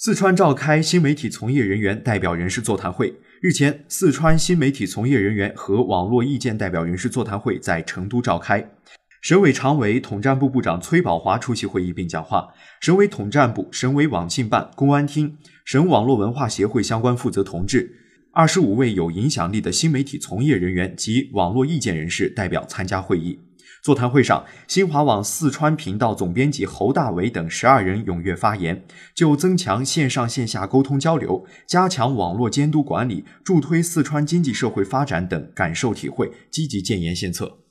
四川召开新媒体从业人员代表人士座谈会。日前，四川新媒体从业人员和网络意见代表人士座谈会在成都召开。省委常委、统战部部长崔宝华出席会议并讲话。省委统战部、省委网信办、公安厅、省网络文化协会相关负责同志，二十五位有影响力的新媒体从业人员及网络意见人士代表参加会议。座谈会上，新华网四川频道总编辑侯大为等十二人踊跃发言，就增强线上线下沟通交流、加强网络监督管理、助推四川经济社会发展等感受体会，积极建言献策。